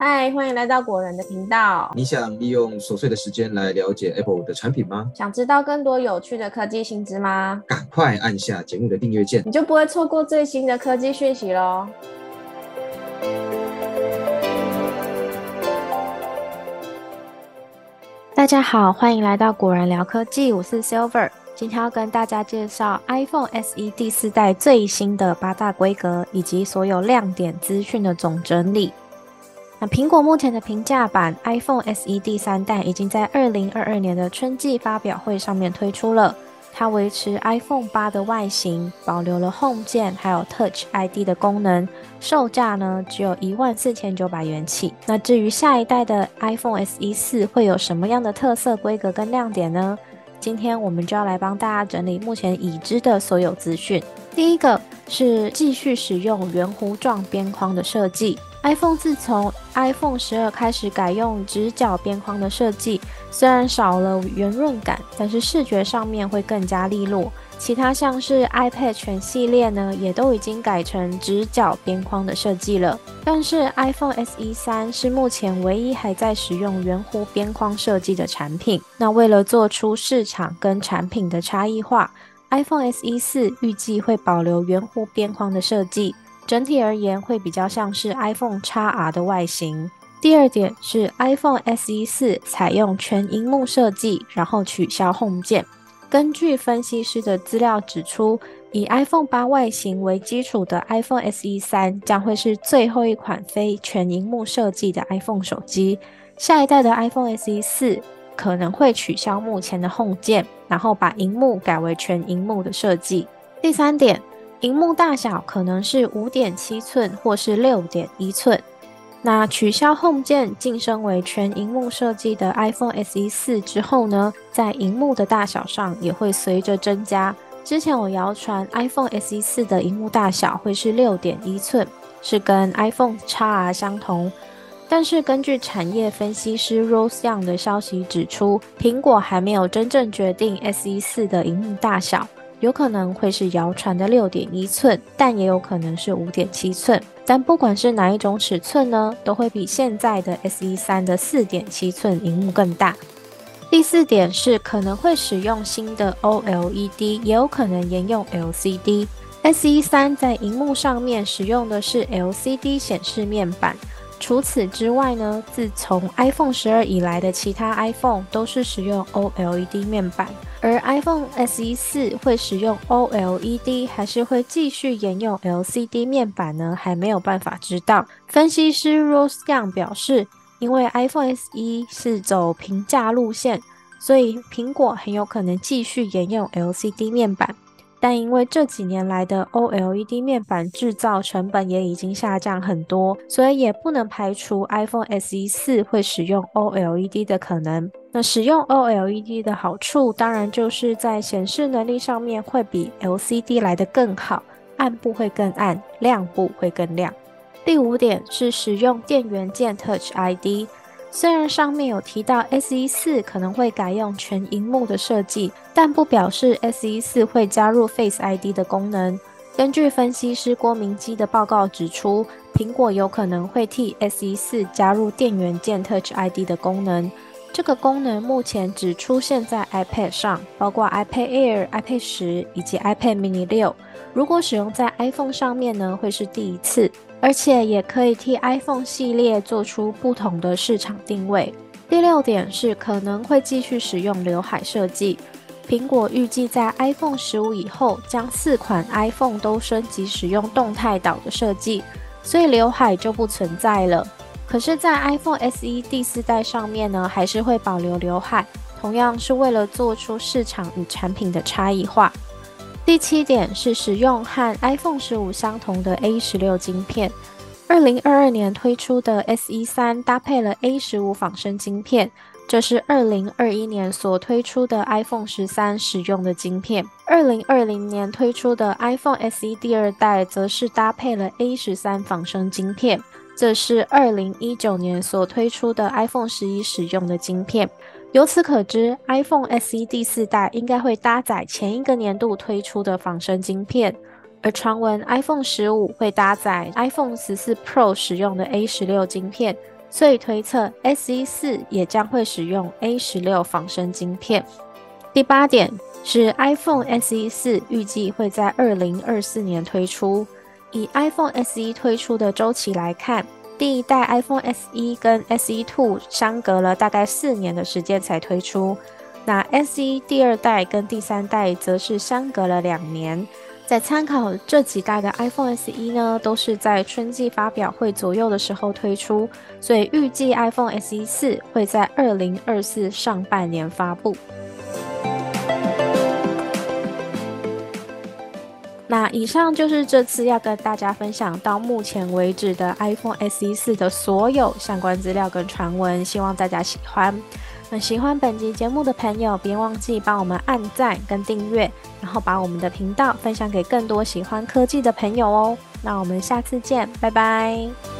嗨，欢迎来到果仁的频道。你想利用琐碎的时间来了解 Apple 的产品吗？想知道更多有趣的科技新知吗？赶快按下节目的订阅键，你就不会错过最新的科技讯息喽。大家好，欢迎来到果仁聊科技，我是 Silver。今天要跟大家介绍 iPhone SE 第四代最新的八大规格以及所有亮点资讯的总整理。那苹果目前的平价版 iPhone SE 第三代已经在二零二二年的春季发表会上面推出了。它维持 iPhone 八的外形，保留了 Home 键还有 Touch ID 的功能，售价呢只有一万四千九百元起。那至于下一代的 iPhone SE 四会有什么样的特色、规格跟亮点呢？今天我们就要来帮大家整理目前已知的所有资讯。第一个是继续使用圆弧状边框的设计。iPhone 自从 iPhone 十二开始改用直角边框的设计，虽然少了圆润感，但是视觉上面会更加利落。其他像是 iPad 全系列呢，也都已经改成直角边框的设计了。但是 iPhone SE 三是目前唯一还在使用圆弧边框设计的产品。那为了做出市场跟产品的差异化，iPhone SE 四预计会保留圆弧边框的设计。整体而言，会比较像是 iPhone XR 的外形。第二点是 iPhone SE 四采用全荧幕设计，然后取消 Home 键。根据分析师的资料指出，以 iPhone 八外形为基础的 iPhone SE 三将会是最后一款非全荧幕设计的 iPhone 手机。下一代的 iPhone SE 四可能会取消目前的 Home 键，然后把荧幕改为全荧幕的设计。第三点。荧幕大小可能是五点七寸或是六点一寸。那取消 Home 键晋升为全荧幕设计的 iPhone SE 四之后呢，在荧幕的大小上也会随着增加。之前我谣传 iPhone SE 四的荧幕大小会是六点一寸，是跟 iPhone XR 相同。但是根据产业分析师 Rose Young 的消息指出，苹果还没有真正决定 SE 四的荧幕大小。有可能会是谣传的六点一寸，但也有可能是五点七寸。但不管是哪一种尺寸呢，都会比现在的 SE 三的四点七寸荧幕更大。第四点是可能会使用新的 OLED，也有可能沿用 LCD。SE 三在荧幕上面使用的是 LCD 显示面板。除此之外呢，自从 iPhone 十二以来的其他 iPhone 都是使用 OLED 面板。而 iPhone SE 四会使用 OLED，还是会继续沿用 LCD 面板呢？还没有办法知道。分析师 Rose Young 表示，因为 iPhone SE 是走平价路线，所以苹果很有可能继续沿用 LCD 面板。但因为这几年来的 OLED 面板制造成本也已经下降很多，所以也不能排除 iPhone SE 四会使用 OLED 的可能。那使用 OLED 的好处，当然就是在显示能力上面会比 LCD 来得更好，暗部会更暗，亮部会更亮。第五点是使用电源键 Touch ID。虽然上面有提到 SE 四可能会改用全荧幕的设计，但不表示 SE 四会加入 Face ID 的功能。根据分析师郭明基的报告指出，苹果有可能会替 SE 四加入电源键 Touch ID 的功能。这个功能目前只出现在 iPad 上，包括 iPad Air、iPad 十以及 iPad Mini 六。如果使用在 iPhone 上面呢，会是第一次。而且也可以替 iPhone 系列做出不同的市场定位。第六点是可能会继续使用刘海设计。苹果预计在 iPhone 十五以后，将四款 iPhone 都升级使用动态岛的设计，所以刘海就不存在了。可是，在 iPhone SE 第四代上面呢，还是会保留刘海，同样是为了做出市场与产品的差异化。第七点是使用和 iPhone 十五相同的 A 十六晶片。二零二二年推出的 SE 三搭配了 A 十五仿生晶片，这是二零二一年所推出的 iPhone 十三使用的晶片。二零二零年推出的 iPhone SE 第二代则是搭配了 A 十三仿生晶片，这是二零一九年所推出的 iPhone 十一使用的晶片。由此可知，iPhone SE 第四代应该会搭载前一个年度推出的仿生晶片，而传闻 iPhone 十五会搭载 iPhone 十四 Pro 使用的 A 十六晶片，所以推测 SE 四也将会使用 A 十六仿生晶片。第八点是 iPhone SE 四预计会在二零二四年推出。以 iPhone SE 推出的周期来看，第一代 iPhone SE 跟 SE Two 相隔了大概四年的时间才推出。那 SE 第二代跟第三代则是相隔了两年。在参考这几代的 iPhone SE 呢，都是在春季发表会左右的时候推出，所以预计 iPhone SE 四会在二零二四上半年发布。那以上就是这次要跟大家分享到目前为止的 iPhone SE 四的所有相关资料跟传闻，希望大家喜欢。那喜欢本集节目的朋友，别忘记帮我们按赞跟订阅，然后把我们的频道分享给更多喜欢科技的朋友哦。那我们下次见，拜拜。